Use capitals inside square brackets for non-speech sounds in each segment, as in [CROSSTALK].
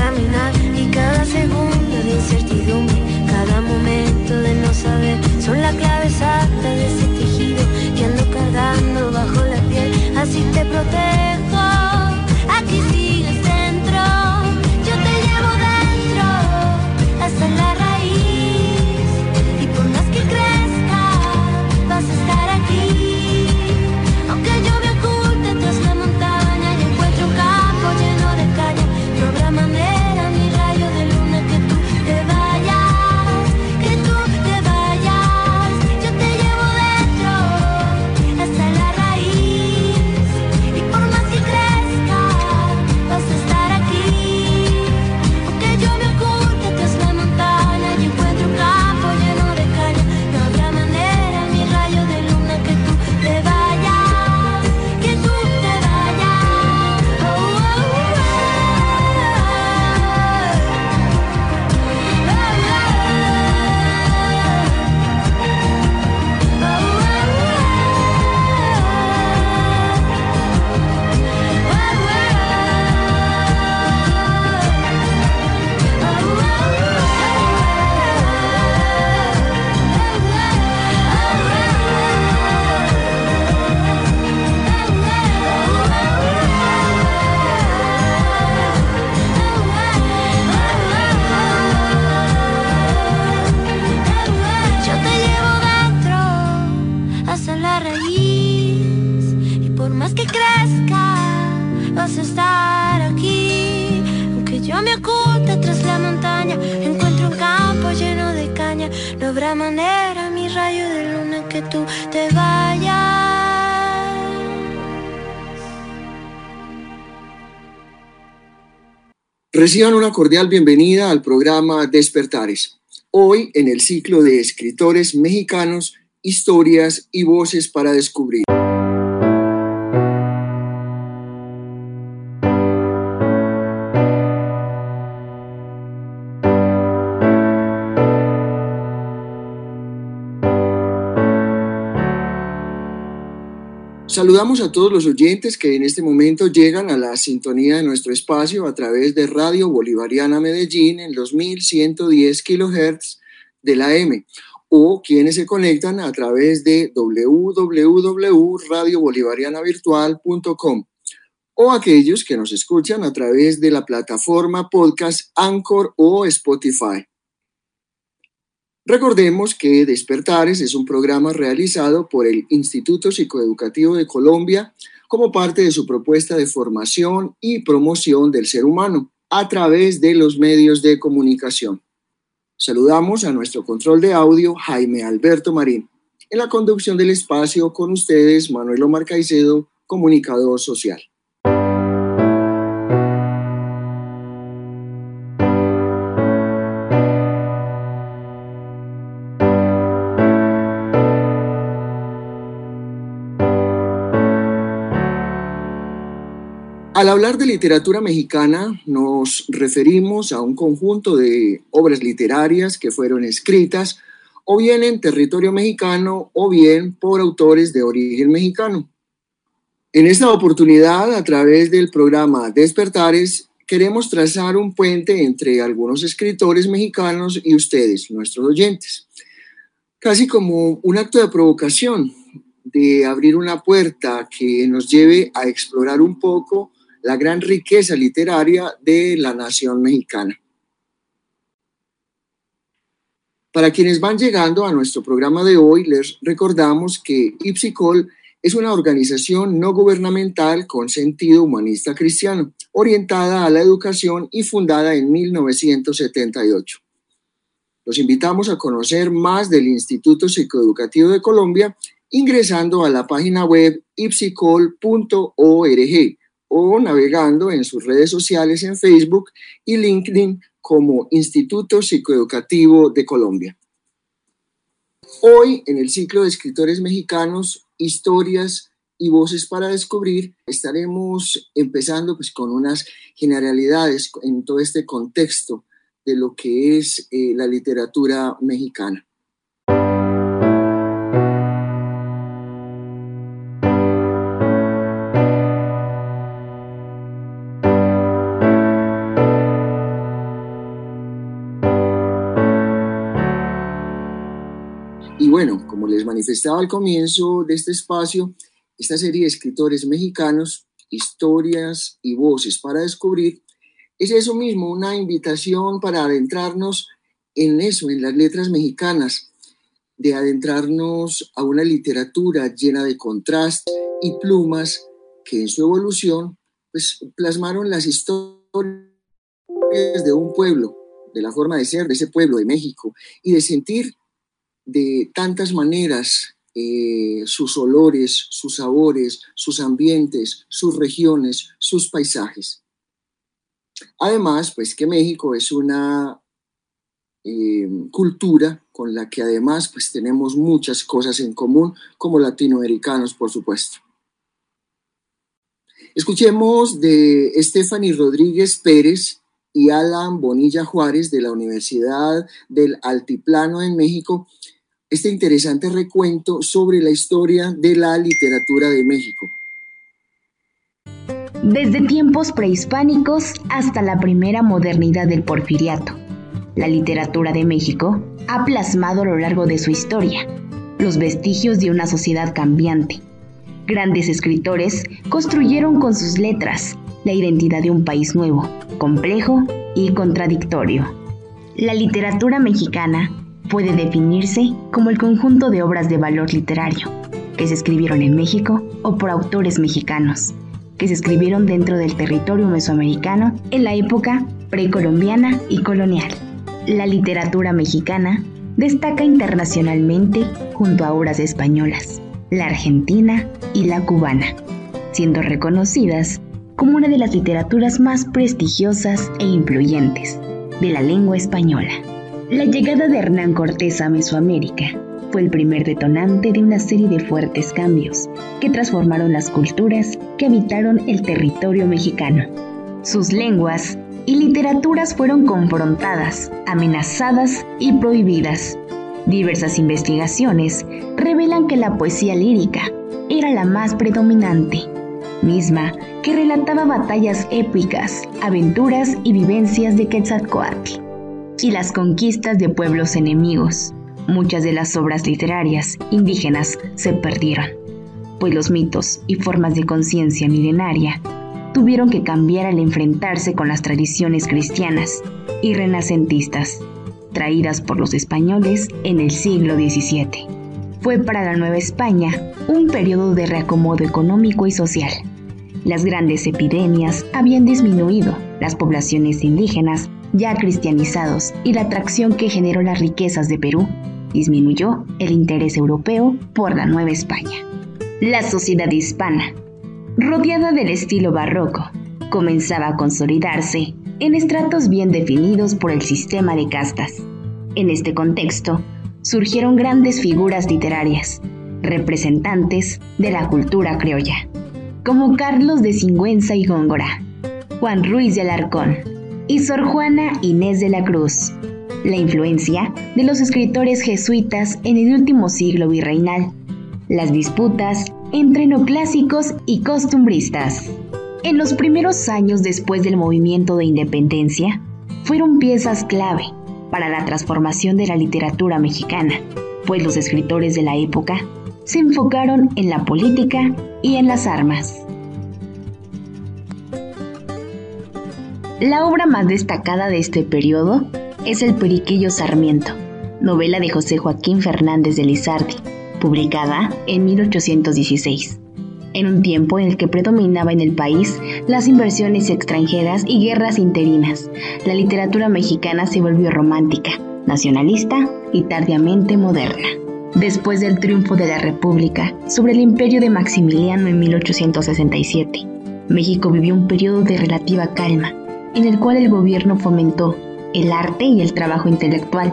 caminar más que crezca vas a estar aquí. Aunque yo me oculte tras la montaña, encuentro un campo lleno de caña. No habrá manera, mi rayo de luna, que tú te vayas. Reciban una cordial bienvenida al programa Despertares. Hoy en el ciclo de escritores mexicanos, historias y voces para descubrir. Saludamos a todos los oyentes que en este momento llegan a la sintonía de nuestro espacio a través de Radio Bolivariana Medellín en los 1110 kilohertz de la M o quienes se conectan a través de www.radiobolivarianavirtual.com o aquellos que nos escuchan a través de la plataforma podcast Anchor o Spotify. Recordemos que Despertares es un programa realizado por el Instituto Psicoeducativo de Colombia como parte de su propuesta de formación y promoción del ser humano a través de los medios de comunicación. Saludamos a nuestro control de audio, Jaime Alberto Marín. En la conducción del espacio con ustedes, Manuel Omar Caicedo, comunicador social. Al hablar de literatura mexicana, nos referimos a un conjunto de obras literarias que fueron escritas o bien en territorio mexicano o bien por autores de origen mexicano. En esta oportunidad, a través del programa Despertares, queremos trazar un puente entre algunos escritores mexicanos y ustedes, nuestros oyentes, casi como un acto de provocación, de abrir una puerta que nos lleve a explorar un poco la gran riqueza literaria de la nación mexicana. Para quienes van llegando a nuestro programa de hoy, les recordamos que Ipsicol es una organización no gubernamental con sentido humanista cristiano, orientada a la educación y fundada en 1978. Los invitamos a conocer más del Instituto Psicoeducativo de Colombia ingresando a la página web ipsicol.org o navegando en sus redes sociales en Facebook y LinkedIn como Instituto Psicoeducativo de Colombia. Hoy, en el ciclo de escritores mexicanos, historias y voces para descubrir, estaremos empezando pues, con unas generalidades en todo este contexto de lo que es eh, la literatura mexicana. Bueno, como les manifestaba al comienzo de este espacio, esta serie de escritores mexicanos, historias y voces para descubrir, es eso mismo, una invitación para adentrarnos en eso, en las letras mexicanas, de adentrarnos a una literatura llena de contraste y plumas que en su evolución pues, plasmaron las historias de un pueblo, de la forma de ser de ese pueblo de México y de sentir de tantas maneras eh, sus olores, sus sabores, sus ambientes, sus regiones, sus paisajes. Además, pues que México es una eh, cultura con la que además pues tenemos muchas cosas en común como latinoamericanos, por supuesto. Escuchemos de Stephanie Rodríguez Pérez y Alan Bonilla Juárez de la Universidad del Altiplano en México este interesante recuento sobre la historia de la literatura de México. Desde tiempos prehispánicos hasta la primera modernidad del porfiriato, la literatura de México ha plasmado a lo largo de su historia los vestigios de una sociedad cambiante. Grandes escritores construyeron con sus letras la identidad de un país nuevo, complejo y contradictorio. La literatura mexicana puede definirse como el conjunto de obras de valor literario que se escribieron en México o por autores mexicanos, que se escribieron dentro del territorio mesoamericano en la época precolombiana y colonial. La literatura mexicana destaca internacionalmente junto a obras españolas, la argentina y la cubana, siendo reconocidas como una de las literaturas más prestigiosas e influyentes de la lengua española. La llegada de Hernán Cortés a Mesoamérica fue el primer detonante de una serie de fuertes cambios que transformaron las culturas que habitaron el territorio mexicano. Sus lenguas y literaturas fueron confrontadas, amenazadas y prohibidas. Diversas investigaciones revelan que la poesía lírica era la más predominante, misma que relataba batallas épicas, aventuras y vivencias de Quetzalcoatl y las conquistas de pueblos enemigos. Muchas de las obras literarias indígenas se perdieron, pues los mitos y formas de conciencia milenaria tuvieron que cambiar al enfrentarse con las tradiciones cristianas y renacentistas, traídas por los españoles en el siglo XVII. Fue para la Nueva España un periodo de reacomodo económico y social. Las grandes epidemias habían disminuido, las poblaciones indígenas ya cristianizados y la atracción que generó las riquezas de Perú, disminuyó el interés europeo por la Nueva España. La sociedad hispana, rodeada del estilo barroco, comenzaba a consolidarse en estratos bien definidos por el sistema de castas. En este contexto, surgieron grandes figuras literarias, representantes de la cultura criolla, como Carlos de Singüenza y Góngora, Juan Ruiz de Alarcón, y Sor Juana Inés de la Cruz. La influencia de los escritores jesuitas en el último siglo virreinal, las disputas entre neoclásicos y costumbristas. En los primeros años después del movimiento de independencia, fueron piezas clave para la transformación de la literatura mexicana, pues los escritores de la época se enfocaron en la política y en las armas. La obra más destacada de este periodo es El Periquillo Sarmiento, novela de José Joaquín Fernández de Lizardi, publicada en 1816, en un tiempo en el que predominaba en el país las inversiones extranjeras y guerras interinas. La literatura mexicana se volvió romántica, nacionalista y tardíamente moderna. Después del triunfo de la República sobre el imperio de Maximiliano en 1867, México vivió un periodo de relativa calma en el cual el gobierno fomentó el arte y el trabajo intelectual.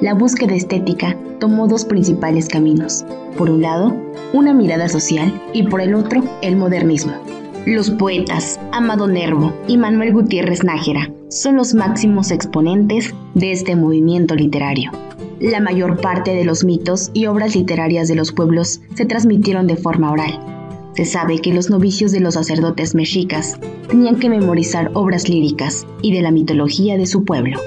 La búsqueda estética tomó dos principales caminos. Por un lado, una mirada social y por el otro, el modernismo. Los poetas Amado Nervo y Manuel Gutiérrez Nájera son los máximos exponentes de este movimiento literario. La mayor parte de los mitos y obras literarias de los pueblos se transmitieron de forma oral, se sabe que los novicios de los sacerdotes mexicas tenían que memorizar obras líricas y de la mitología de su pueblo.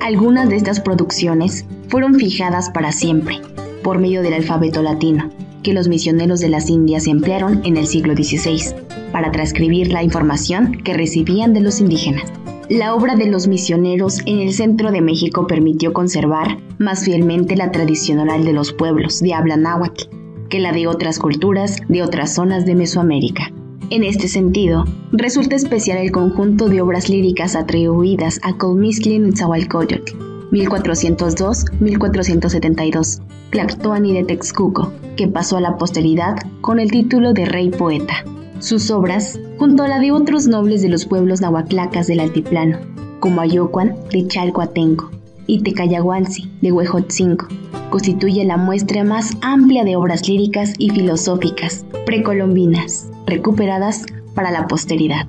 Algunas de estas producciones fueron fijadas para siempre por medio del alfabeto latino, que los misioneros de las Indias emplearon en el siglo XVI para transcribir la información que recibían de los indígenas. La obra de los misioneros en el centro de México permitió conservar más fielmente la tradición oral de los pueblos de habla náhuatl que la de otras culturas de otras zonas de Mesoamérica. En este sentido, resulta especial el conjunto de obras líricas atribuidas a Colmisklin Netzahualcoyotl, 1402-1472, Tlactoani de Texcuco, que pasó a la posteridad con el título de Rey Poeta. Sus obras, junto a la de otros nobles de los pueblos nahuatlacas del altiplano, como Ayocuan de Chalcoatenco y Tecayaguansi de Huejotzinco, constituye la muestra más amplia de obras líricas y filosóficas precolombinas, recuperadas para la posteridad.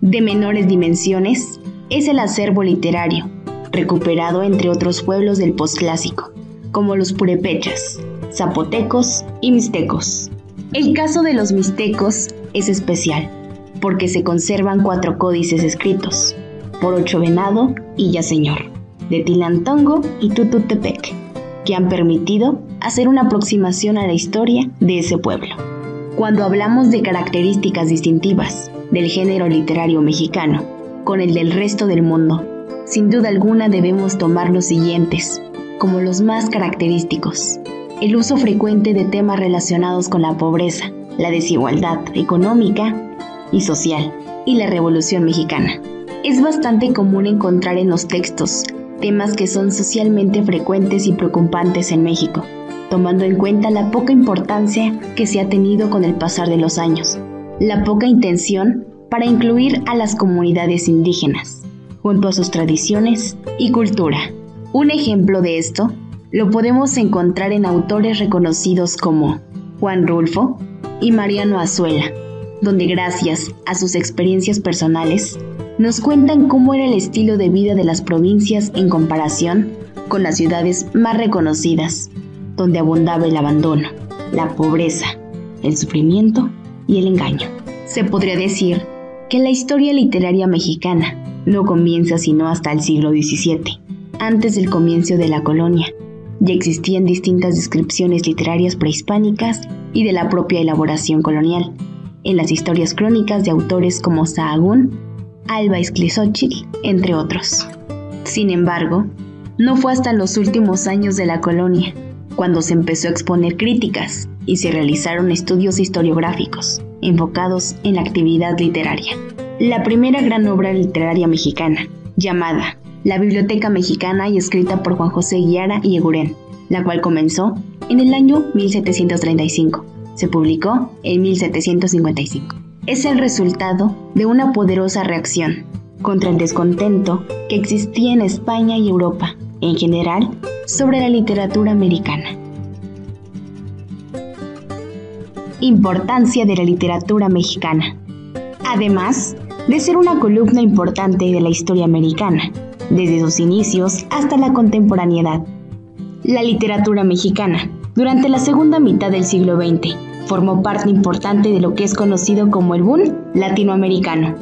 De menores dimensiones es el acervo literario, recuperado entre otros pueblos del posclásico, como los purepechas, zapotecos y mixtecos. El caso de los mixtecos es especial, porque se conservan cuatro códices escritos, por Ocho Venado y Ya Señor, de Tilantongo y Tututepec, que han permitido hacer una aproximación a la historia de ese pueblo. Cuando hablamos de características distintivas del género literario mexicano con el del resto del mundo, sin duda alguna debemos tomar los siguientes como los más característicos. El uso frecuente de temas relacionados con la pobreza, la desigualdad económica y social y la Revolución Mexicana. Es bastante común encontrar en los textos temas que son socialmente frecuentes y preocupantes en México, tomando en cuenta la poca importancia que se ha tenido con el pasar de los años, la poca intención para incluir a las comunidades indígenas, junto a sus tradiciones y cultura. Un ejemplo de esto lo podemos encontrar en autores reconocidos como Juan Rulfo y Mariano Azuela, donde gracias a sus experiencias personales nos cuentan cómo era el estilo de vida de las provincias en comparación con las ciudades más reconocidas, donde abundaba el abandono, la pobreza, el sufrimiento y el engaño. Se podría decir que la historia literaria mexicana no comienza sino hasta el siglo XVII, antes del comienzo de la colonia. Ya existían distintas descripciones literarias prehispánicas y de la propia elaboración colonial, en las historias crónicas de autores como Sahagún Alba Esclisochitl, entre otros. Sin embargo, no fue hasta los últimos años de la colonia cuando se empezó a exponer críticas y se realizaron estudios historiográficos enfocados en la actividad literaria. La primera gran obra literaria mexicana, llamada La Biblioteca Mexicana y escrita por Juan José Guiara y Eguren, la cual comenzó en el año 1735. Se publicó en 1755 es el resultado de una poderosa reacción contra el descontento que existía en España y Europa, en general, sobre la literatura americana. Importancia de la literatura mexicana. Además de ser una columna importante de la historia americana, desde sus inicios hasta la contemporaneidad. La literatura mexicana, durante la segunda mitad del siglo XX, Formó parte importante de lo que es conocido como el boom latinoamericano.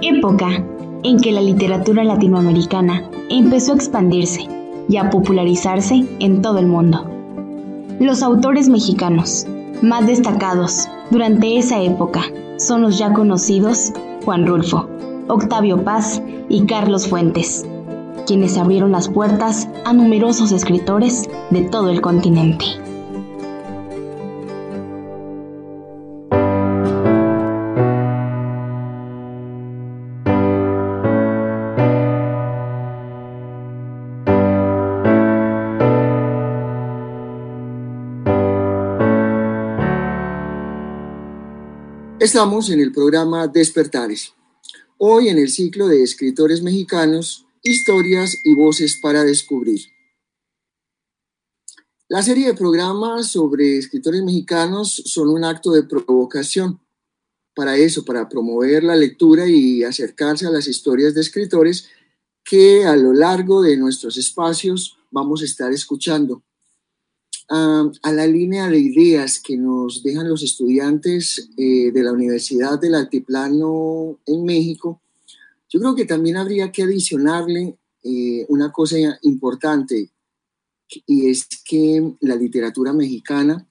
Época en que la literatura latinoamericana empezó a expandirse y a popularizarse en todo el mundo. Los autores mexicanos más destacados durante esa época son los ya conocidos Juan Rulfo, Octavio Paz y Carlos Fuentes, quienes abrieron las puertas a numerosos escritores de todo el continente. Estamos en el programa Despertares. Hoy en el ciclo de escritores mexicanos, historias y voces para descubrir. La serie de programas sobre escritores mexicanos son un acto de provocación. Para eso, para promover la lectura y acercarse a las historias de escritores que a lo largo de nuestros espacios vamos a estar escuchando a, la línea de ideas que nos dejan los estudiantes eh, de la Universidad del Altiplano en México, yo creo que también habría que adicionarle eh, una cosa importante, y es que la literatura mexicana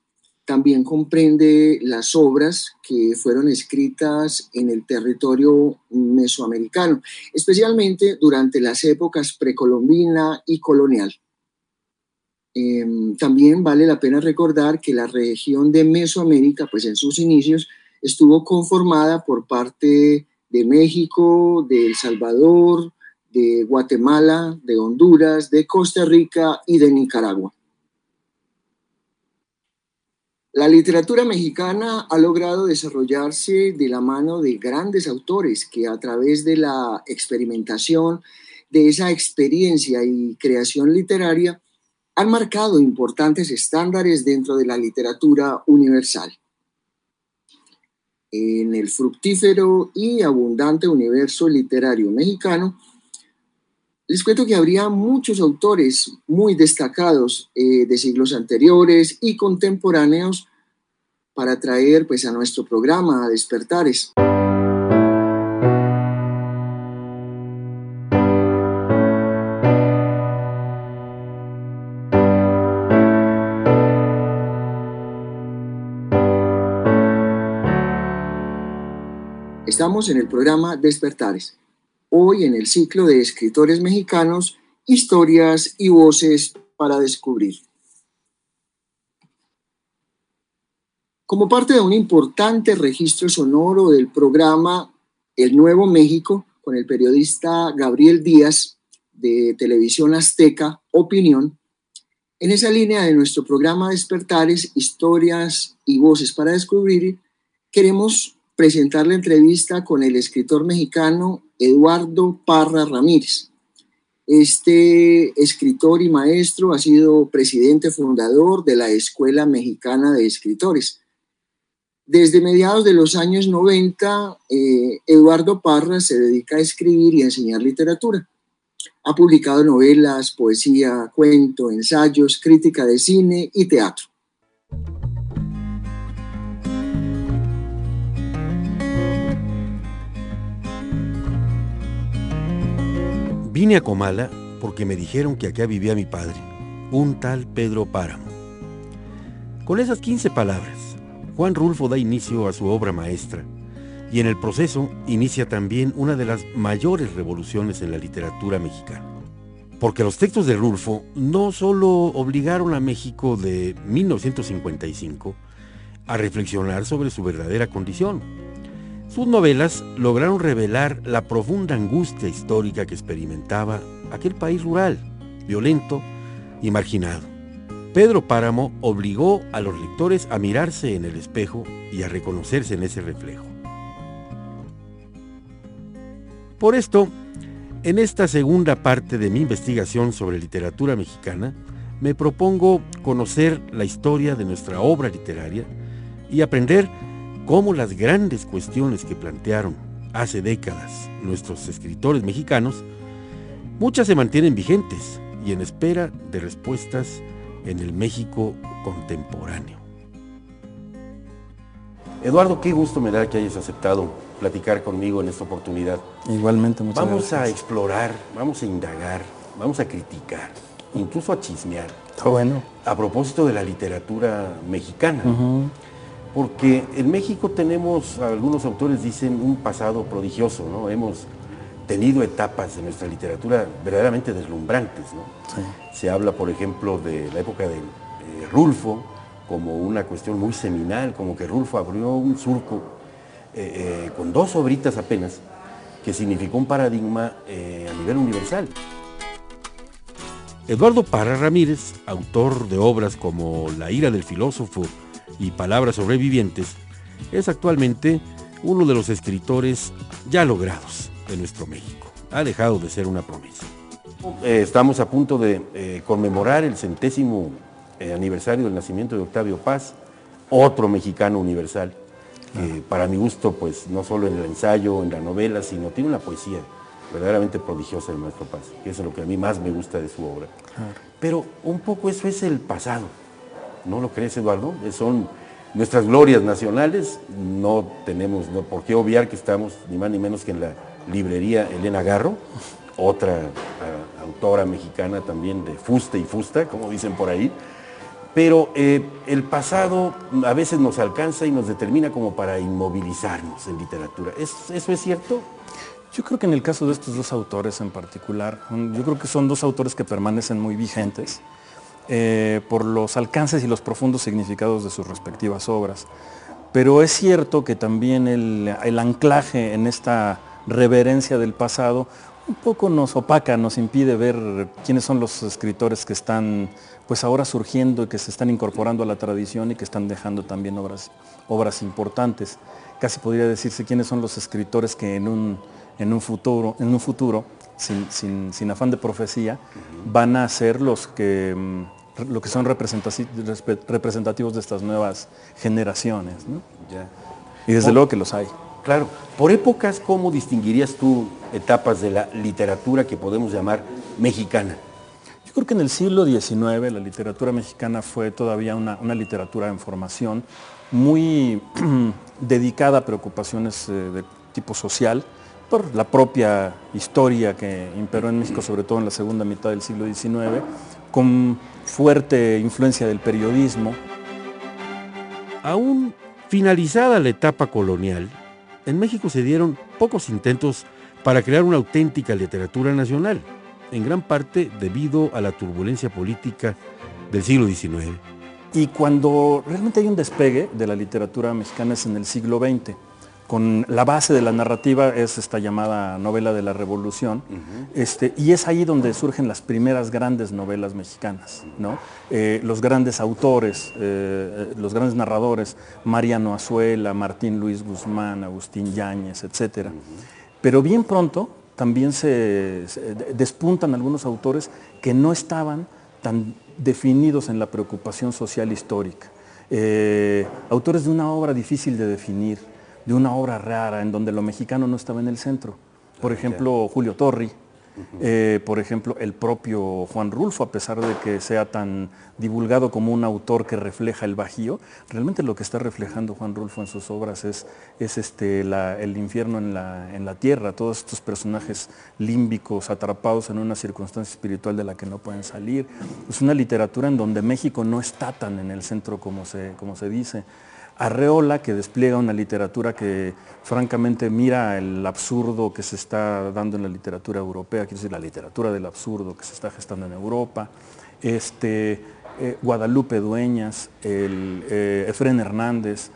también comprende las obras que fueron escritas en el territorio mesoamericano, especialmente durante las épocas precolombina y colonial. Em, también vale la pena recordar que la región de Mesoamérica, pues en sus inicios, estuvo conformada por parte de México, de El Salvador, de Guatemala, de Honduras, de Costa Rica y de Nicaragua. La literatura mexicana ha logrado desarrollarse de la mano de grandes autores que a través de la experimentación, de esa experiencia y creación literaria, han marcado importantes estándares dentro de la literatura universal. En el fructífero y abundante universo literario mexicano, les cuento que habría muchos autores muy destacados eh, de siglos anteriores y contemporáneos para traer pues, a nuestro programa a Despertares. Estamos en el programa Despertares, hoy en el ciclo de escritores mexicanos, historias y voces para descubrir. Como parte de un importante registro sonoro del programa El Nuevo México, con el periodista Gabriel Díaz de Televisión Azteca, Opinión, en esa línea de nuestro programa Despertares, historias y voces para descubrir, queremos presentar la entrevista con el escritor mexicano Eduardo Parra Ramírez. Este escritor y maestro ha sido presidente fundador de la Escuela Mexicana de Escritores. Desde mediados de los años 90, eh, Eduardo Parra se dedica a escribir y enseñar literatura. Ha publicado novelas, poesía, cuento, ensayos, crítica de cine y teatro. Vine a Comala porque me dijeron que acá vivía mi padre, un tal Pedro Páramo. Con esas 15 palabras, Juan Rulfo da inicio a su obra maestra y en el proceso inicia también una de las mayores revoluciones en la literatura mexicana. Porque los textos de Rulfo no solo obligaron a México de 1955 a reflexionar sobre su verdadera condición, sus novelas lograron revelar la profunda angustia histórica que experimentaba aquel país rural, violento y marginado. Pedro Páramo obligó a los lectores a mirarse en el espejo y a reconocerse en ese reflejo. Por esto, en esta segunda parte de mi investigación sobre literatura mexicana, me propongo conocer la historia de nuestra obra literaria y aprender cómo las grandes cuestiones que plantearon hace décadas nuestros escritores mexicanos, muchas se mantienen vigentes y en espera de respuestas en el México contemporáneo. Eduardo, qué gusto me da que hayas aceptado platicar conmigo en esta oportunidad. Igualmente, muchas Vamos a explorar, vamos a indagar, vamos a criticar, incluso a chismear. Está bueno. A propósito de la literatura mexicana. Porque en México tenemos, algunos autores dicen, un pasado prodigioso, ¿no? Hemos tenido etapas de nuestra literatura verdaderamente deslumbrantes, ¿no? Se habla, por ejemplo, de la época de eh, Rulfo como una cuestión muy seminal, como que Rulfo abrió un surco eh, eh, con dos obritas apenas, que significó un paradigma a nivel universal. Eduardo Parra Ramírez, autor de obras como La ira del filósofo y Palabras sobrevivientes, es actualmente uno de los escritores ya logrados de nuestro México. Ha dejado de ser una promesa. Eh, estamos a punto de eh, conmemorar el centésimo eh, aniversario del nacimiento de Octavio Paz, otro mexicano universal, que para mi gusto, pues no solo en el ensayo, en la novela, sino tiene una poesía verdaderamente prodigiosa el maestro Paz, que es lo que a mí más me gusta de su obra. Pero un poco eso es el pasado, ¿no lo crees Eduardo? Son nuestras glorias nacionales, no tenemos por qué obviar que estamos ni más ni menos que en la librería Elena Garro, otra ah, autora mexicana también de fusta y fusta, como dicen por ahí, pero eh, el pasado a veces nos alcanza y nos determina como para inmovilizarnos en literatura. ¿Eso es cierto? Yo creo que en el caso de estos dos autores en particular, yo creo que son dos autores que permanecen muy vigentes eh, por los alcances y los profundos significados de sus respectivas obras. Pero es cierto que también el, anclaje en esta reverencia del pasado un poco nos opaca, nos impide ver quiénes son los escritores que están pues ahora surgiendo y que se están incorporando a la tradición y que están dejando también obras, obras importantes. Casi podría decirse quiénes son los escritores que en un, en un futuro, en un futuro sin, afán de profecía, van a ser los que, mm, lo que son representativos de estas nuevas generaciones. Y desde luego que los hay. Claro. Por épocas, ¿cómo distinguirías tú etapas de la literatura que podemos llamar mexicana? Yo creo que en el siglo XIX la literatura mexicana fue todavía una, literatura en formación muy [CLEARS THROAT] dedicada a preocupaciones eh, de tipo social, por la propia historia que imperó en México, sobre todo en la segunda mitad del siglo XIX, con fuerte influencia del periodismo. Aún finalizada la etapa colonial, en México se dieron pocos intentos para crear una auténtica literatura nacional, en gran parte debido a la turbulencia política del siglo XIX. Y cuando realmente hay un despegue de la literatura mexicana es en el siglo XX con la base de la narrativa es esta llamada novela de la revolución, este, y es ahí donde surgen las primeras grandes novelas mexicanas, ¿no? Eh, los grandes autores, eh, eh, los grandes narradores, Mariano Azuela, Martín Luis Guzmán, Agustín Yáñez, etc. Pero bien pronto también se, despuntan algunos autores que no estaban tan definidos en la preocupación social histórica. autores de una obra difícil de definir, de una obra rara en donde lo mexicano no estaba en el centro. Por ejemplo, Julio Torri, eh, por ejemplo, el propio Juan Rulfo, a pesar de que sea tan divulgado como un autor que refleja el bajío, realmente lo que está reflejando Juan Rulfo en sus obras es, es este, el infierno en la, en la, tierra, todos estos personajes límbicos atrapados en una circunstancia espiritual de la que no pueden salir. Es una literatura en donde México no está tan en el centro como se, como se dice. Arreola, que despliega una literatura que francamente mira el absurdo que se está dando en la literatura europea, quiero decir, la literatura del absurdo que se está gestando en Europa. Este, eh, Guadalupe Dueñas, el, eh, Efren Hernández.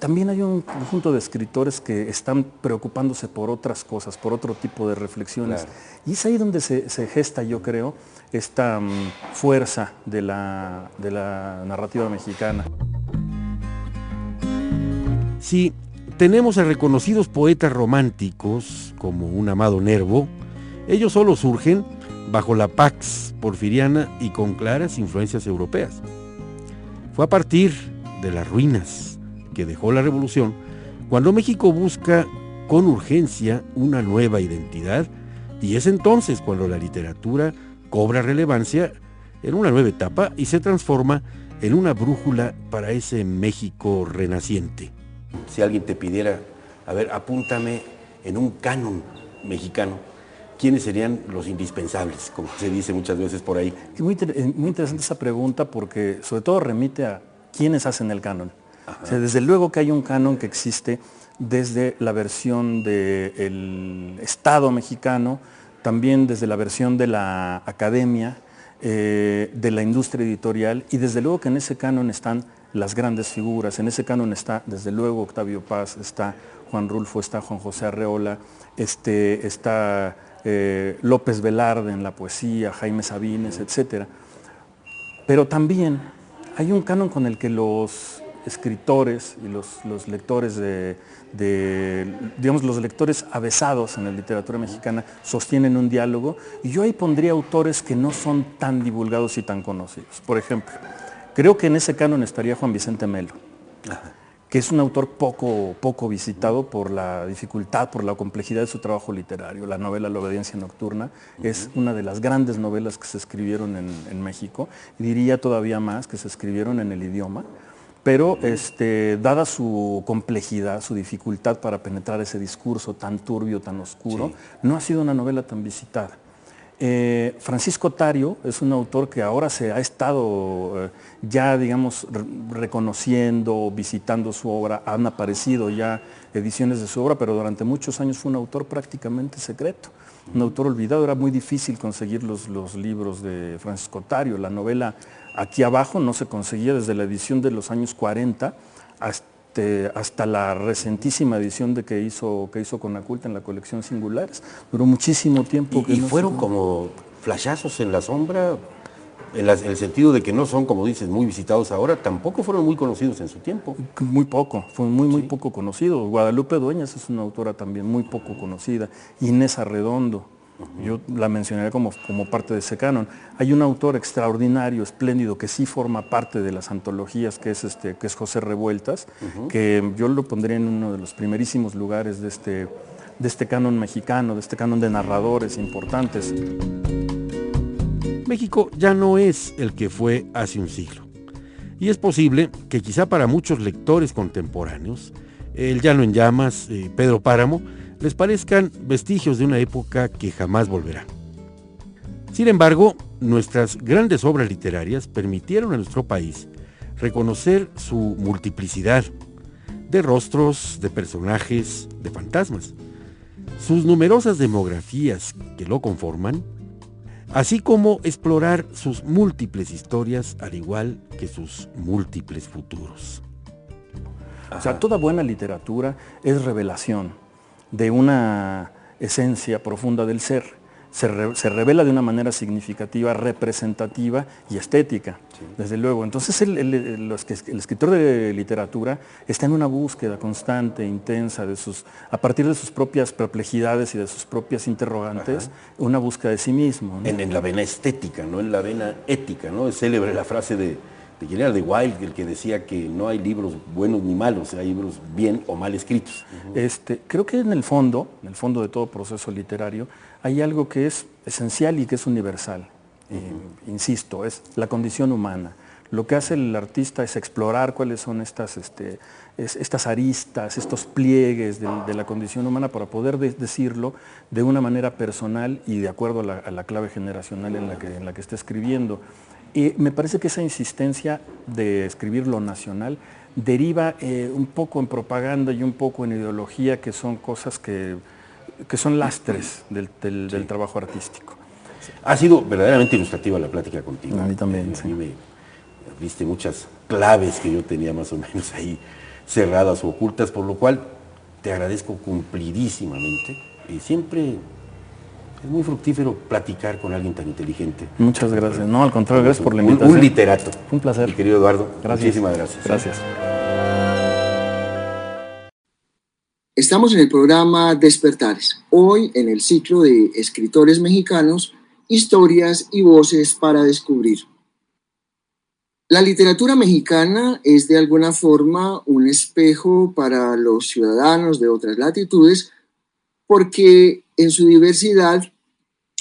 también hay un conjunto de escritores que están preocupándose por otras cosas, por otro tipo de reflexiones. Y es ahí donde se, gesta, yo creo, esta mm, fuerza de la, de la narrativa mexicana. Si tenemos a reconocidos poetas románticos como un amado Nervo, ellos solo surgen bajo la Pax porfiriana y con claras influencias europeas. Fue a partir de las ruinas que dejó la revolución cuando México busca con urgencia una nueva identidad y es entonces cuando la literatura cobra relevancia en una nueva etapa y se transforma en una brújula para ese México renaciente. Si alguien te pidiera, a ver, apúntame en un canon mexicano, ¿quiénes serían los indispensables, como se dice muchas veces por ahí? Es muy, muy interesante esa pregunta porque sobre todo remite a quiénes hacen el canon. desde luego que hay un canon que existe desde la versión del Estado mexicano, también desde la versión de la academia, eh, de la industria editorial, y desde luego que en ese canon están las grandes figuras, en ese canon está desde luego Octavio Paz, está Juan Rulfo, está Juan José Arreola, este, está eh, López Velarde en la poesía, Jaime Sabines, etc. Pero también hay un canon con el que los escritores y los, lectores de, digamos, los lectores avesados en la literatura mexicana sostienen un diálogo y yo ahí pondría autores que no son tan divulgados y tan conocidos. Por ejemplo, creo que en ese canon estaría Juan Vicente Melo que es un autor poco, poco visitado por la dificultad, por la complejidad de su trabajo literario. La novela La obediencia nocturna es una de las grandes novelas que se escribieron en, México, diría todavía más que se escribieron en el idioma, pero este, dada su complejidad, su dificultad para penetrar ese discurso tan turbio, tan oscuro, no ha sido una novela tan visitada. Eh, Francisco Tario es un autor que ahora se ha estado eh, ya, digamos, reconociendo, visitando su obra, han aparecido ya ediciones de su obra, pero durante muchos años fue un autor prácticamente secreto, un autor olvidado, era muy difícil conseguir los, los libros de Francisco Tario, la novela aquí abajo no se conseguía desde la edición de los años 40 hasta este, hasta la recentísima edición de que hizo, que hizo Conaculta en la colección Singulares. Duró muchísimo tiempo. ¿Y, fueron como flashazos en la sombra? En, el sentido de que no son, como dices, muy visitados ahora, tampoco fueron muy conocidos en su tiempo. Muy poco, fue muy, muy poco conocido. Guadalupe Dueñas es una autora también muy poco conocida. Inés Arredondo, yo la mencionaré como, como parte de ese canon. Hay un autor extraordinario, espléndido, que sí forma parte de las antologías, que es, este, que es José Revueltas, que yo lo pondría en uno de los primerísimos lugares de este, de este canon mexicano, de este canon de narradores importantes. México ya no es el que fue hace un siglo. Y es posible que quizá para muchos lectores contemporáneos, el Llano en Llamas, eh, Pedro Páramo, les parezcan vestigios de una época que jamás volverá. Sin embargo, nuestras grandes obras literarias permitieron a nuestro país reconocer su multiplicidad de rostros, de personajes, de fantasmas, sus numerosas demografías que lo conforman, así como explorar sus múltiples historias al igual que sus múltiples futuros. O sea, toda buena literatura es revelación, de una esencia profunda del ser. Se, revela de una manera significativa, representativa y estética, desde luego. Entonces el, escritor de literatura está en una búsqueda constante, intensa, de sus, a partir de sus propias perplejidades y de sus propias interrogantes, una búsqueda de sí mismo. En, en, la vena estética, no en la vena ética. ¿no? Es célebre la frase de, de era de Wilde, el que decía que no hay libros buenos ni malos, hay libros bien o mal escritos. este, creo que en el fondo, en el fondo de todo proceso literario, hay algo que es esencial y que es universal. Eh, insisto, es la condición humana. Lo que hace el artista es explorar cuáles son estas, este, estas aristas, estos pliegues de, la condición humana para poder decirlo de una manera personal y de acuerdo a la, clave generacional en la, que, en la que está escribiendo. Y me parece que esa insistencia de escribir lo nacional deriva eh, un poco en propaganda y un poco en ideología, que son cosas que, son lastres del, trabajo artístico. Ha sido verdaderamente ilustrativa la plática contigo. A mí también. A mí me viste muchas claves que yo tenía más o menos ahí cerradas o ocultas, por lo cual te agradezco cumplidísimamente y siempre es muy fructífero platicar con alguien tan inteligente. Muchas gracias. No, al contrario, gracias por la invitación. Un, literato. un placer. Mi querido Eduardo, muchísimas gracias. Gracias. Estamos en el programa Despertares. Hoy en el ciclo de escritores mexicanos, historias y voces para descubrir. La literatura mexicana es de alguna forma un espejo para los ciudadanos de otras latitudes porque en su diversidad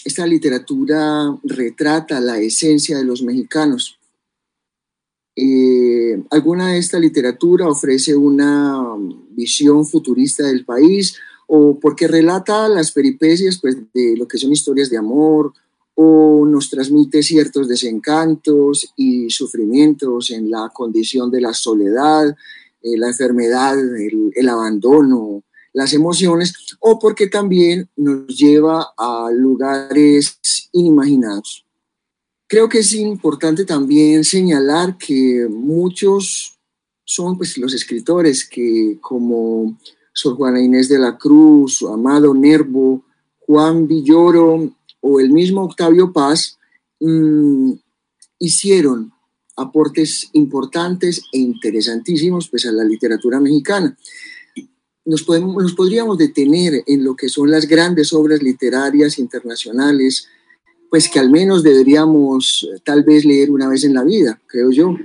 esta literatura retrata la esencia de los mexicanos. Eh, alguna de esta literatura ofrece una visión futurista del país o porque relata las peripecias pues, de lo que son historias de amor o nos transmite ciertos desencantos y sufrimientos en la condición de la soledad, eh, la enfermedad, el, abandono, las emociones, o porque también nos lleva a lugares inimaginados. Creo que es importante también señalar que muchos son pues, los escritores que como Sor Juana Inés de la Cruz, Amado Nervo, Juan Villoro o el mismo Octavio Paz mm, hicieron aportes importantes e interesantísimos pues, a la literatura mexicana. Nos, podemos, nos podríamos detener en lo que son las grandes obras literarias internacionales, pues que al menos deberíamos eh, tal vez leer una vez en la vida, creo yo.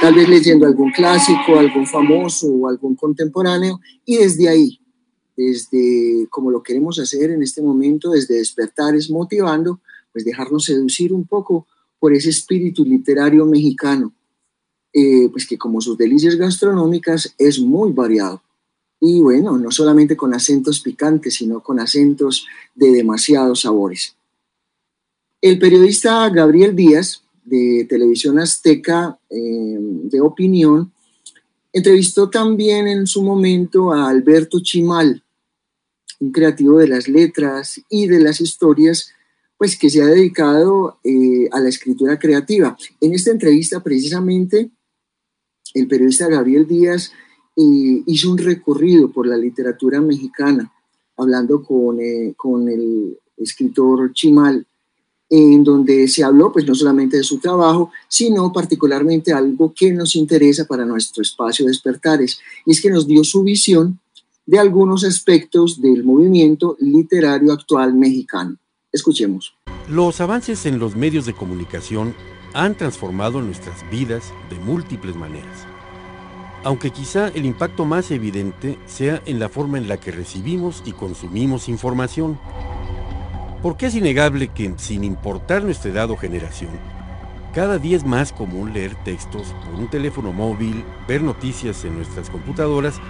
Tal vez leyendo algún clásico, algún famoso o algún contemporáneo, y desde ahí, desde como lo queremos hacer en este momento, desde despertares motivando, pues dejarnos seducir un poco por ese espíritu literario mexicano, eh, pues que como sus delicias gastronómicas es muy variado. Y bueno, no solamente con acentos picantes, sino con acentos de demasiados sabores. El periodista Gabriel Díaz, de Televisión Azteca eh, de Opinión, entrevistó también en su momento a Alberto Chimal, un creativo de las letras y de las historias pues que se ha dedicado eh, a la escritura creativa. En esta entrevista precisamente el periodista Gabriel Díaz eh, hizo un recorrido por la literatura mexicana, hablando con, eh, con el escritor Chimal, en donde se habló pues no solamente de su trabajo, sino particularmente algo que nos interesa para nuestro espacio Despertares, y es que nos dio su visión de algunos aspectos del movimiento literario actual mexicano. Escuchemos. Los avances en los medios de comunicación han transformado nuestras vidas de múltiples maneras. Aunque quizá el impacto más evidente sea en la forma en la que recibimos y consumimos información. Porque es innegable que, sin importar nuestra edad o generación, cada día es más común leer textos por un teléfono móvil, ver noticias en nuestras computadoras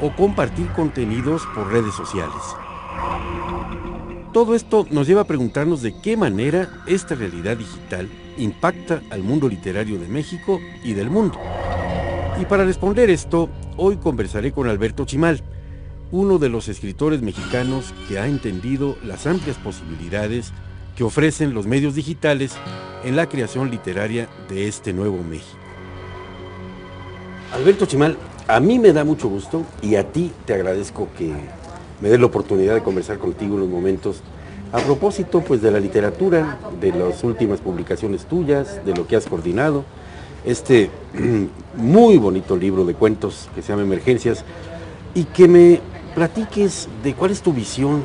o compartir contenidos por redes sociales. Todo esto nos lleva a preguntarnos de qué manera esta realidad digital impacta al mundo literario de México y del mundo. Y para responder esto, hoy conversaré con Alberto Chimal, uno de los escritores mexicanos que ha entendido las amplias posibilidades que ofrecen los medios digitales en la creación literaria de este nuevo México. Alberto Chimal, a mí me da mucho gusto y a ti te agradezco que me dé la oportunidad de conversar contigo unos momentos a propósito pues de la literatura, de las últimas publicaciones tuyas, de lo que has coordinado, este [CLEARS THROAT] muy bonito libro de cuentos que se llama Emergencias y que me platiques de cuál es tu visión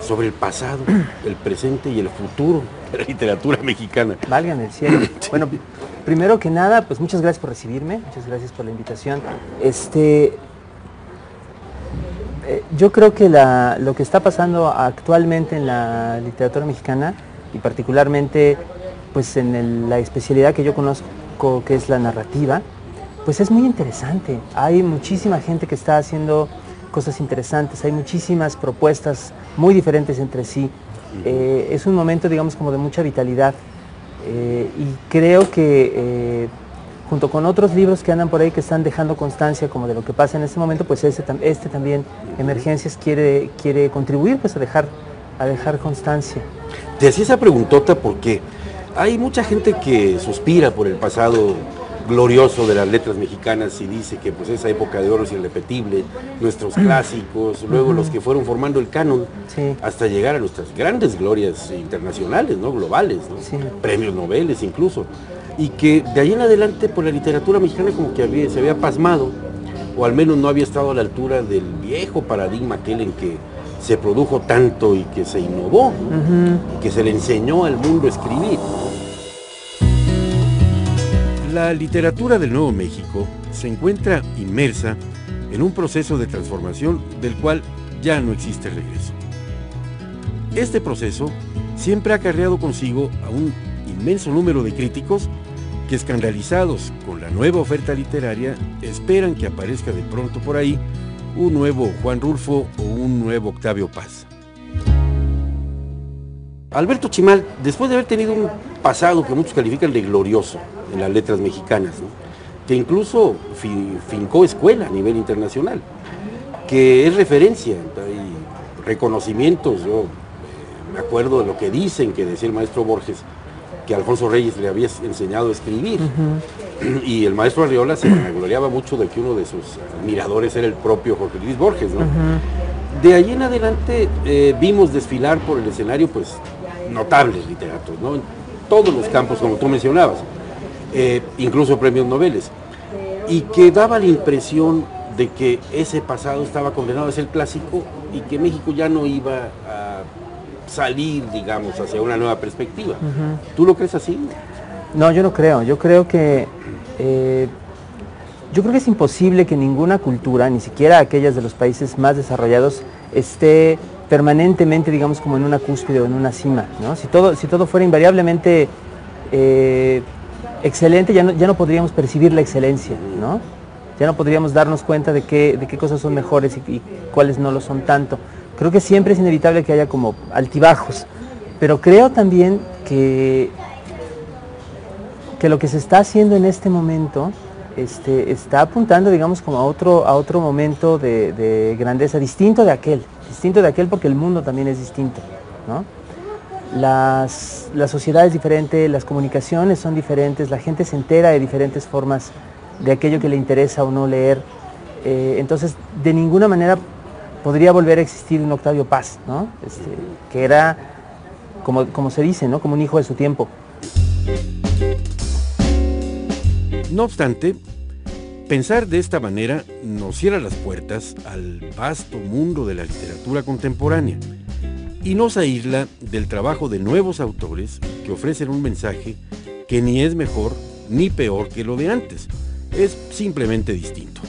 sobre el pasado, [CLEARS THROAT] el presente y el futuro de la literatura mexicana. Valgan el cielo. [CLEARS THROAT] Bueno, primero que nada, pues muchas gracias por recibirme, muchas gracias por la invitación. Este, eh, yo creo que lo que está pasando actualmente en la literatura mexicana y particularmente pues en la especialidad que yo conozco que es la narrativa, pues es muy interesante. Hay muchísima gente que está haciendo cosas interesantes, hay muchísimas propuestas muy diferentes entre sí. Eh, es un momento, digamos, como de mucha vitalidad eh, y creo que junto con otros libros que andan por ahí que están dejando constancia como de lo que pasa en este momento, pues este, este también, Emergencias, quiere, quiere contribuir pues a dejar, a dejar constancia. Te hacía esa preguntota porque hay mucha gente que suspira por el pasado glorioso de las letras mexicanas y dice que pues esa época de oro es irrepetible, nuestros clásicos, luego los que fueron formando el canon, hasta llegar a nuestras grandes glorias internacionales, ¿no? globales, premios noveles incluso. Y que de ahí en adelante por la literatura mexicana como que se había pasmado, o al menos no había estado a la altura del viejo paradigma aquel en que se produjo tanto y que se innovó, y que se le enseñó al mundo a escribir. La literatura del Nuevo México se encuentra inmersa en un proceso de transformación del cual ya no existe regreso. Este proceso siempre ha acarreado consigo a un inmenso número de críticos que escandalizados con la nueva oferta literaria esperan que aparezca de pronto por ahí un nuevo Juan Rulfo o un nuevo Octavio Paz. Alberto Chimal, después de haber tenido un pasado que muchos califican de glorioso en las letras mexicanas, que incluso fincó escuela a nivel internacional, que es referencia, hay reconocimientos, yo eh, me acuerdo de lo que dicen que decía el maestro Borges, que Alfonso Reyes le había enseñado a escribir. [CLEARS THROAT] Y el maestro Arriola se gloriaba mucho de que uno de sus admiradores era el propio Jorge Luis Borges. De ahí en adelante eh, vimos desfilar por el escenario pues notables literatos, ¿no? en todos los campos como tú mencionabas, eh, incluso premios noveles, y que daba la impresión de que ese pasado estaba condenado a ser clásico y que México ya no iba a salir, digamos, hacia una nueva perspectiva. ¿Tú lo crees así? No, yo no creo. Yo creo que eh, yo creo que es imposible que ninguna cultura, ni siquiera aquellas de los países más desarrollados, esté permanentemente, digamos, como en una cúspide o en una cima. ¿no? Si, todo, si todo fuera invariablemente eh, excelente, ya no, ya no podríamos percibir la excelencia. ¿no? Ya no podríamos darnos cuenta de qué, de qué cosas son mejores y, y cuáles no lo son tanto creo que siempre es inevitable que haya como altibajos, pero creo también que, que lo que se está haciendo en este momento este, está apuntando, digamos, como a otro, a otro momento de, grandeza, distinto de aquel, distinto de aquel porque el mundo también es distinto, ¿no? Las, la sociedad es diferente, las comunicaciones son diferentes, la gente se entera de diferentes formas de aquello que le interesa o no leer. Eh, entonces, de ninguna manera podría volver a existir un Octavio Paz, ¿no? Este, que era, como, como se dice, ¿no? como un hijo de su tiempo. No obstante, pensar de esta manera nos cierra las puertas al vasto mundo de la literatura contemporánea y nos aísla del trabajo de nuevos autores que ofrecen un mensaje que ni es mejor ni peor que lo de antes, es simplemente distinto.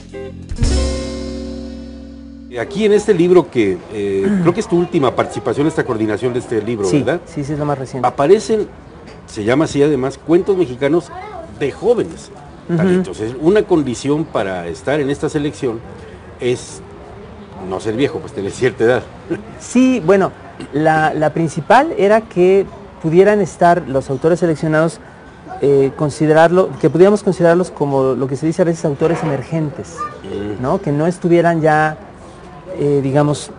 Aquí en este libro que eh, [CLEARS THROAT] creo que es tu última participación esta coordinación de este libro, ¿verdad? Sí, sí, es lo más reciente. Aparecen, se llama así además, cuentos mexicanos de jóvenes talentos. Una condición para estar en esta selección es no ser viejo, pues tener cierta edad. Sí, bueno, la, principal era que pudieran estar los autores seleccionados eh, considerarlo, que pudiéramos considerarlos como lo que se dice a veces autores emergentes, mm. ¿no? Que no estuvieran ya eh, digamos,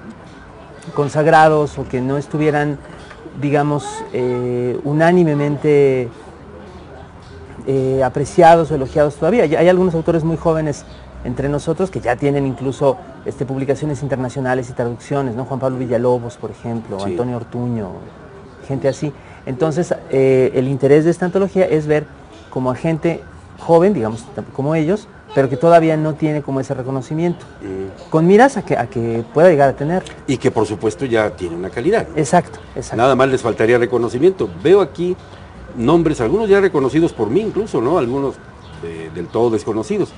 consagrados o que no estuvieran, digamos, eh, unánimemente eh, apreciados o elogiados todavía. Hay algunos autores muy jóvenes entre nosotros que ya tienen incluso este, publicaciones internacionales y traducciones, ¿no? Juan Pablo Villalobos, por ejemplo, Antonio Ortuño, gente así. Entonces, el interés de esta antología es ver como a gente joven, digamos, como ellos, pero que todavía no tiene como ese reconocimiento. Mm. Con miras a que, a que pueda llegar a tener. Y que por supuesto ya tiene una calidad. Exacto, exacto. Nada más les faltaría reconocimiento. Veo aquí nombres, algunos ya reconocidos por mí incluso, ¿no? Algunos del todo desconocidos.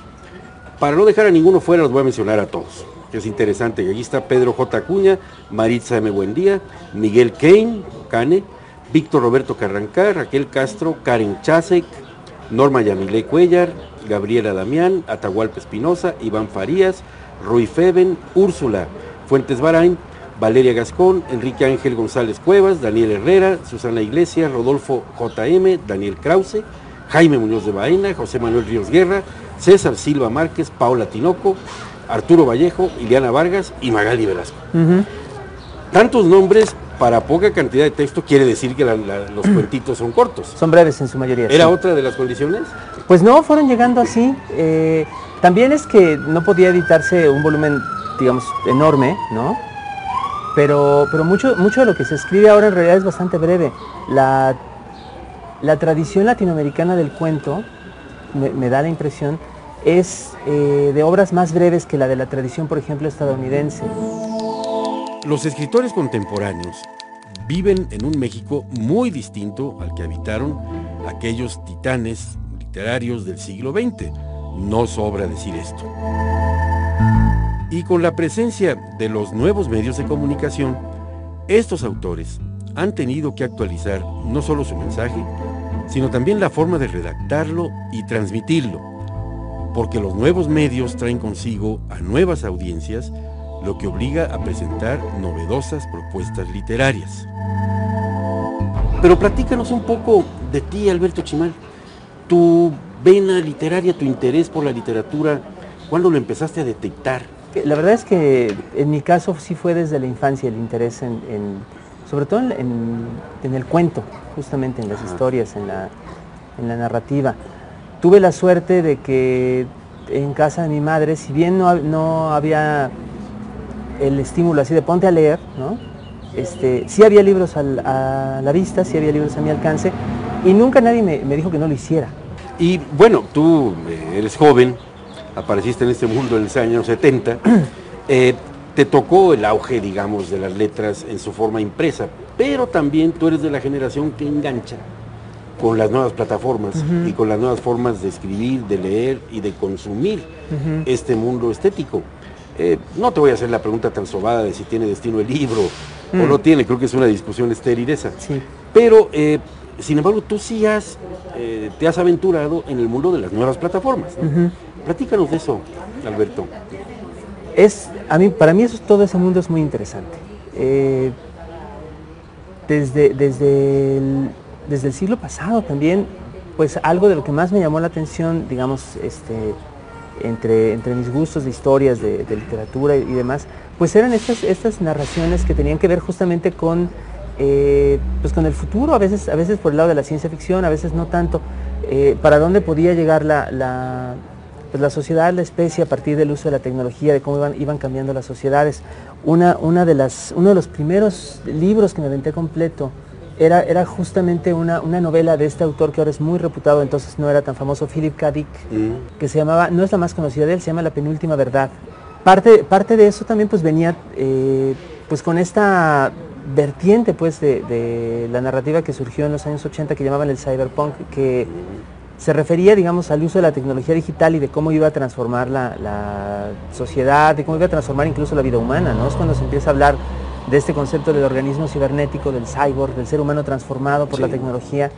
Para no dejar a ninguno fuera, los voy a mencionar a todos. Que es interesante. Aquí está Pedro J. Acuña, Maritza M. Buendía, Miguel Kane, Cane, Víctor Roberto Carrancar, Raquel Castro, Karen Chasek, Norma Yamilé Cuellar, Gabriela Damián, Atahualpa Espinosa, Iván Farías, Rui Feben, Úrsula Fuentes Barain, Valeria Gascón, Enrique Ángel González Cuevas, Daniel Herrera, Susana Iglesias, Rodolfo JM, Daniel Krause, Jaime Muñoz de Baena, José Manuel Ríos Guerra, César Silva Márquez, Paula Tinoco, Arturo Vallejo, Iliana Vargas y Magali Velasco. Tantos nombres para poca cantidad de texto quiere decir que los [CLEARS THROAT] cuentitos son cortos. Son breves en su mayoría. ¿Era otra de las condiciones? Pues no, fueron llegando así. Eh, también es que no podía editarse un volumen, digamos, enorme, ¿no? Pero, pero mucho, mucho de lo que se escribe ahora en realidad es bastante breve. La, la tradición latinoamericana del cuento, me, da la impresión, es eh, de obras más breves que la de la tradición, por ejemplo, estadounidense. Los escritores contemporáneos viven en un México muy distinto al que habitaron aquellos titanes literarios del siglo XX. No sobra decir esto. Y con la presencia de los nuevos medios de comunicación, estos autores han tenido que actualizar no solo su mensaje, sino también la forma de redactarlo y transmitirlo, porque los nuevos medios traen consigo a nuevas audiencias, lo que obliga a presentar novedosas propuestas literarias. Pero platícanos un poco de ti, Alberto Chimal. Tu vena literaria, tu interés por la literatura, ¿cuándo lo empezaste a detectar? La verdad es que en mi caso sí fue desde la infancia el interés en, sobre todo en, el cuento, justamente en las historias, en la, en la, narrativa. Tuve la suerte de que en casa de mi madre, si bien no, no había el estímulo así de ponte a leer, ¿no? Este, sí había libros a la vista, sí había libros a mi alcance, y nunca nadie me, me dijo que no lo hiciera. Y bueno, tú eh, eres joven, apareciste en este mundo en los años 70, [CLEARS THROAT] eh, te tocó el auge, digamos, de las letras en su forma impresa, pero también tú eres de la generación que engancha con las nuevas plataformas y con las nuevas formas de escribir, de leer y de consumir este mundo estético. Eh, no te voy a hacer la pregunta tan sobada de si tiene destino el libro o no mm. tiene, creo que es una discusión estéril esa. Pero, eh, sin embargo, tú sí has, te has aventurado en el mundo de las nuevas plataformas. Platícanos de eso, Alberto. Es, a mí, para mí eso, todo ese mundo es muy interesante. Eh, desde, desde, el, desde el siglo pasado también, pues algo de lo que más me llamó la atención, digamos, este, entre, entre mis gustos de historias, de, literatura y, demás, pues eran estas, estas narraciones que tenían que ver justamente con, eh, pues con el futuro, a veces, a veces por el lado de la ciencia ficción, a veces no tanto, eh, para dónde podía llegar la pues la sociedad, la especie, a partir del uso de la tecnología, de cómo iban, iban cambiando las sociedades. Una, una de las, uno de los primeros libros que me aventé completo era, era justamente una, una, novela de este autor que ahora es muy reputado, entonces no era tan famoso, Philip K. Dick, mm. que se llamaba, no es la más conocida de él, se llama La penúltima verdad. Parte, parte de eso también pues venía eh, pues con esta vertiente pues de, de, la narrativa que surgió en los años 80 que llamaban el cyberpunk, que se refería, digamos, al uso de la tecnología digital y de cómo iba a transformar la, sociedad, de cómo iba a transformar incluso la vida humana, ¿no? Es cuando se empieza a hablar de este concepto del organismo cibernético, del cyborg, del ser humano transformado por la tecnología,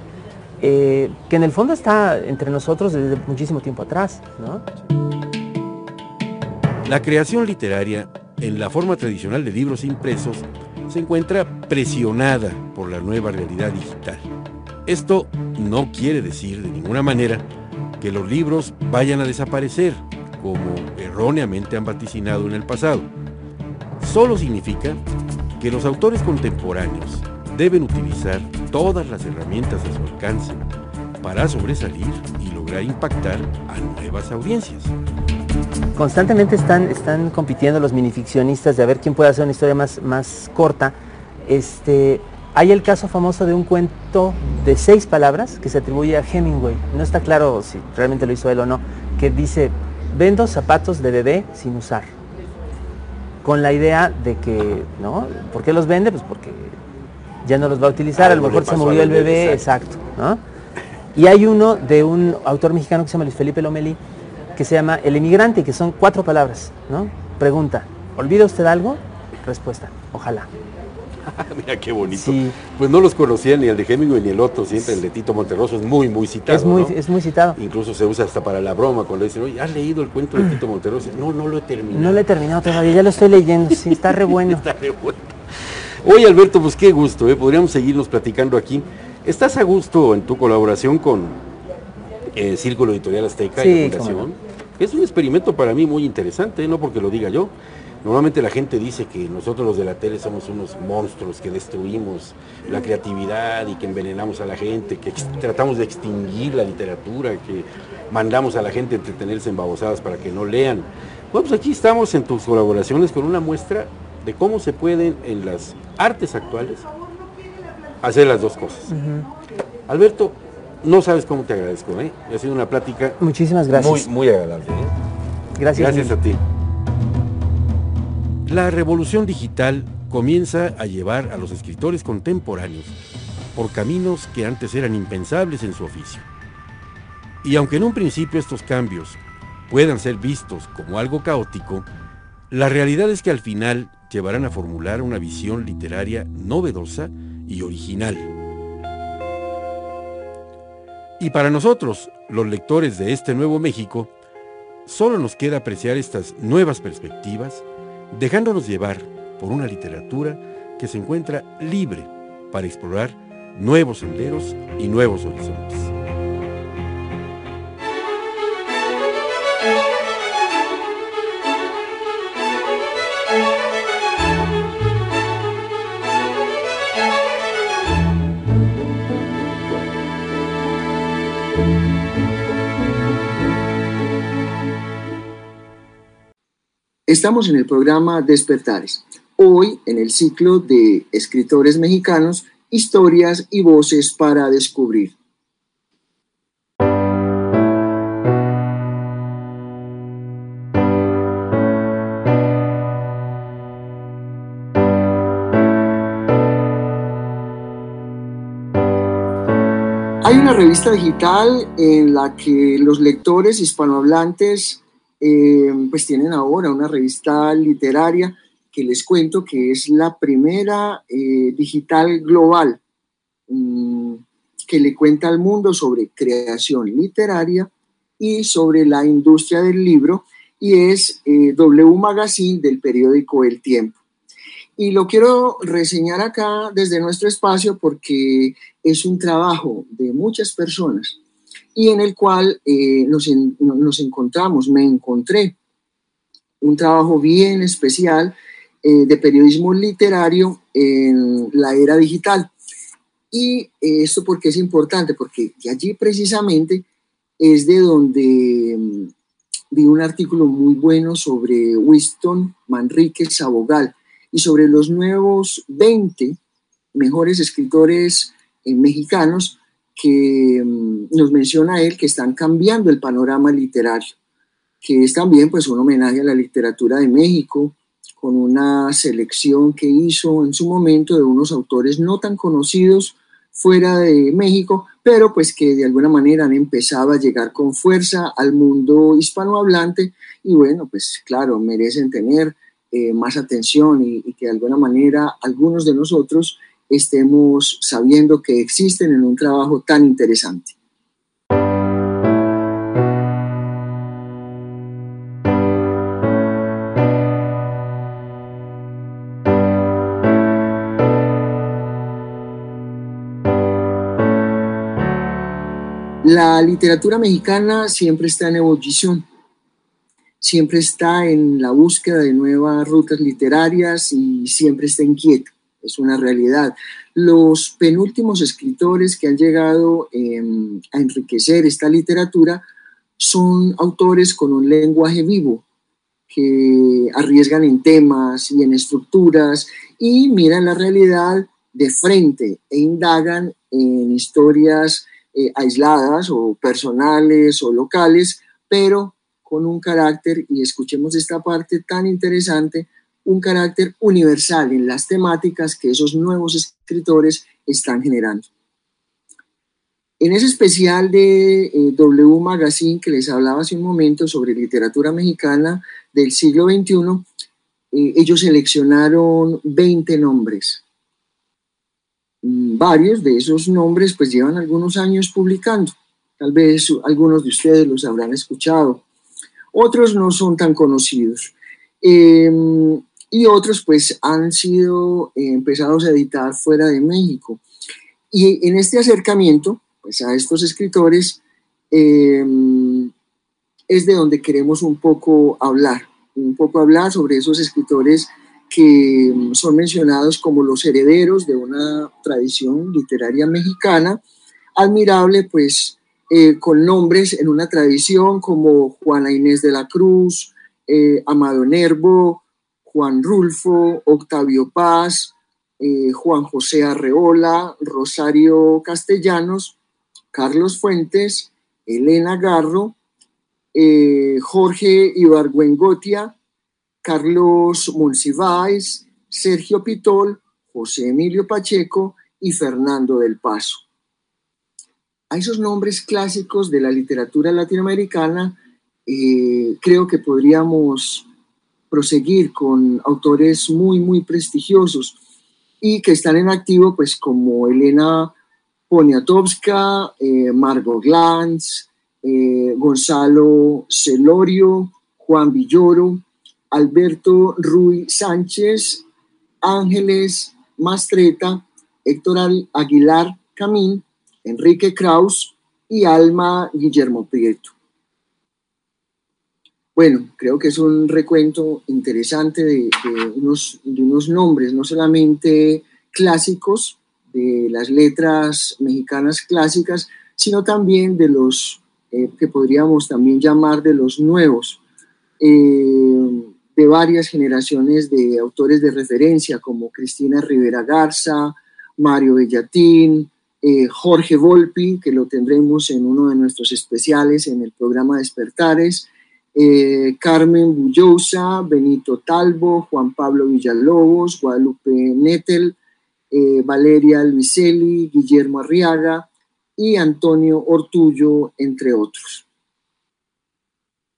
eh, que en el fondo está entre nosotros desde muchísimo tiempo atrás, ¿no? La creación literaria, en la forma tradicional de libros impresos, se encuentra presionada por la nueva realidad digital. Esto no quiere decir de ninguna manera que los libros vayan a desaparecer, como erróneamente han vaticinado en el pasado. Solo significa que los autores contemporáneos deben utilizar todas las herramientas a su alcance para sobresalir y lograr impactar a nuevas audiencias. Constantemente están, están compitiendo los minificcionistas de a ver quién puede hacer una historia más, más corta. Este, hay el caso famoso de un cuento de seis palabras que se atribuye a Hemingway. No está claro si realmente lo hizo él o no, que dice, vendo zapatos de bebé sin usar. Con la idea de que, ¿no? ¿Por qué los vende? Pues porque ya no los va a utilizar, a lo mejor se murió el bebé, exacto. Y hay uno de un autor mexicano que se llama Luis Felipe Lomelí, que se llama El emigrante, que son cuatro palabras, ¿no? Pregunta, ¿olvida usted algo? Respuesta, ojalá. [LAUGHS] Mira qué bonito. Pues no los conocía ni el de Hemingway ni el otro, siempre el de Tito Monterroso es muy, muy citado. Es muy, es muy citado. Incluso se usa hasta para la broma cuando dicen, oye, ¿has leído el cuento de Tito Monterroso? No, no lo he terminado. No lo he terminado todavía, ya lo estoy leyendo, sí, está re [LAUGHS] bueno. está re bueno. Oye Alberto, pues qué gusto, ¿eh? podríamos seguirnos platicando aquí. ¿Estás a gusto en tu colaboración con el Círculo Editorial Azteca y la Fundación? Es un experimento para mí muy interesante, no porque lo diga yo, Normalmente la gente dice que nosotros los de la tele somos unos monstruos que destruimos la creatividad y que envenenamos a la gente, que tratamos de extinguir la literatura, que mandamos a la gente a entretenerse en babosadas para que no lean. Bueno, pues aquí estamos en tus colaboraciones con una muestra de cómo se pueden en las artes actuales hacer las dos cosas. Alberto, no sabes cómo te agradezco, ¿eh? Ha sido una plática Muchísimas gracias. Muy, muy agradable. ¿eh? Gracias. Gracias a ti. La revolución digital comienza a llevar a los escritores contemporáneos por caminos que antes eran impensables en su oficio. Y aunque en un principio estos cambios puedan ser vistos como algo caótico, la realidad es que al final llevarán a formular una visión literaria novedosa y original. Y para nosotros, los lectores de este nuevo México, solo nos queda apreciar estas nuevas perspectivas, dejándonos llevar por una literatura que se encuentra libre para explorar nuevos senderos y nuevos horizontes. Estamos en el programa Despertares. Hoy en el ciclo de escritores mexicanos, historias y voces para descubrir. Hay una revista digital en la que los lectores hispanohablantes eh, pues tienen ahora una revista literaria que les cuento que es la primera eh, digital global mm, que le cuenta al mundo sobre creación literaria y sobre la industria del libro y es eh, W Magazine del periódico El Tiempo. Y lo quiero reseñar acá desde nuestro espacio porque es un trabajo de muchas personas y en el cual eh, nos, nos, encontramos, me encontré un trabajo bien especial eh, de periodismo literario en la era digital. Y esto porque es importante, porque allí precisamente es de donde mm, vi un artículo muy bueno sobre Winston Manrique Sabogal y sobre los nuevos 20 mejores escritores eh, mexicanos que mm, nos menciona él que están cambiando el panorama literario, que es también pues un homenaje a la literatura de México, con una selección que hizo en su momento de unos autores no tan conocidos fuera de México, pero pues que de alguna manera han empezado a llegar con fuerza al mundo hispanohablante y bueno, pues claro, merecen tener eh, más atención y, y que de alguna manera algunos de nosotros estemos sabiendo que existen en un trabajo tan interesante. La literatura mexicana siempre está en ebullición, siempre está en la búsqueda de nuevas rutas literarias y siempre está inquieta es una realidad. Los penúltimos escritores que han llegado em, a enriquecer esta literatura son autores con un lenguaje vivo, que arriesgan en temas y en estructuras y miran la realidad de frente e indagan en historias eh, aisladas o personales o locales, pero con un carácter, y escuchemos esta parte tan interesante, un carácter universal en las temáticas que esos nuevos escritores están generando. En ese especial de eh, W Magazine que les hablaba hace un momento sobre literatura mexicana del siglo XXI, eh, ellos seleccionaron 20 nombres. Mm, varios de esos nombres pues llevan algunos años publicando. Tal vez algunos de ustedes los habrán escuchado. Otros no son tan conocidos. Em, y otros pues han sido eh, empezados a editar fuera de México. Y en este acercamiento pues a estos escritores eh, es de donde queremos un poco hablar, un poco hablar sobre esos escritores que son mencionados como los herederos de una tradición literaria mexicana, admirable pues eh, con nombres en una tradición como Juana Inés de la Cruz, Amado Nervo, Juan Rulfo, Octavio Paz, eh, Juan José Arreola, Rosario Castellanos, Carlos Fuentes, Elena Garro, eh, Jorge Ibargüengotia, Carlos Monsiváis, Sergio Pitol, José Emilio Pacheco y Fernando del Paso. A esos nombres clásicos de la literatura latinoamericana eh, creo que podríamos proseguir con autores muy, muy prestigiosos y que están en activo, pues como Elena Poniatowska, eh, Margot Glantz, eh, Gonzalo Celorio, Juan Villoro, Alberto Ruy Sánchez, Ángeles Mastreta, Héctor Aguilar Camín, Enrique Kraus y Alma Guillermo Prieto. Bueno, creo que es un recuento interesante de, unos, de unos nombres, no solamente clásicos de las letras mexicanas clásicas, sino también de los eh, que podríamos también llamar de los nuevos, eh, de varias generaciones de autores de referencia como Cristina Rivera Garza, Mario Bellatín, eh, Jorge Volpi, que lo tendremos en uno de nuestros especiales en el programa Despertares, eh, Carmen Bullosa, Benito Talbo, Juan Pablo Villalobos, Guadalupe Nettel, eh, Valeria Luiselli, Guillermo Arriaga y Antonio Ortullo, entre otros.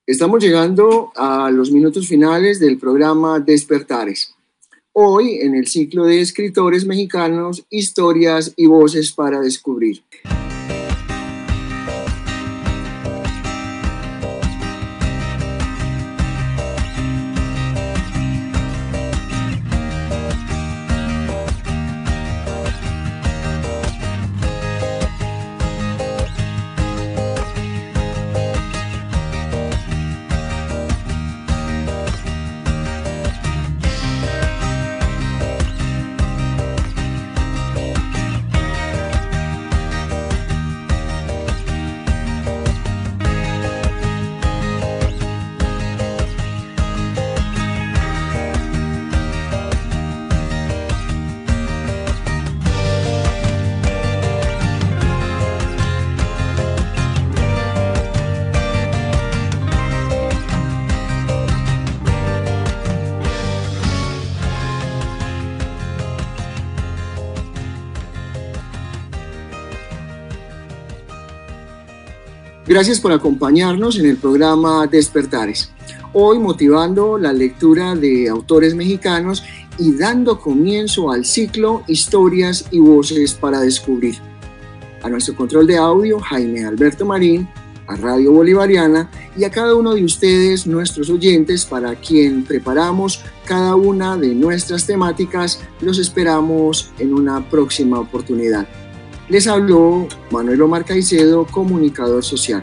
Estamos llegando a los minutos finales del programa Despertares. Hoy, en el ciclo de escritores mexicanos, historias y voces para descubrir. Gracias por acompañarnos en el programa Despertares. Hoy motivando la lectura de autores mexicanos y dando comienzo al ciclo Historias y Voces para Descubrir. A nuestro control de audio, Jaime Alberto Marín, a Radio Bolivariana y a cada uno de ustedes, nuestros oyentes, para quien preparamos cada una de nuestras temáticas, los esperamos en una próxima oportunidad. Les habló Manuel Omar Caicedo, comunicador social.